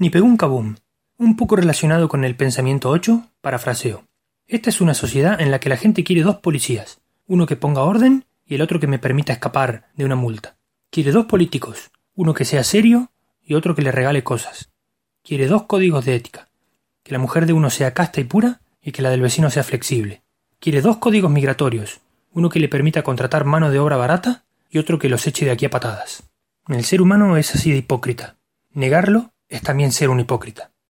Ni pegó un cabum. Un poco relacionado con el pensamiento 8, parafraseo. Esta es una sociedad en la que la gente quiere dos policías, uno que ponga orden y el otro que me permita escapar de una multa. Quiere dos políticos, uno que sea serio y otro que le regale cosas. Quiere dos códigos de ética, que la mujer de uno sea casta y pura y que la del vecino sea flexible. Quiere dos códigos migratorios, uno que le permita contratar mano de obra barata y otro que los eche de aquí a patadas. El ser humano es así de hipócrita. Negarlo es también ser un hipócrita.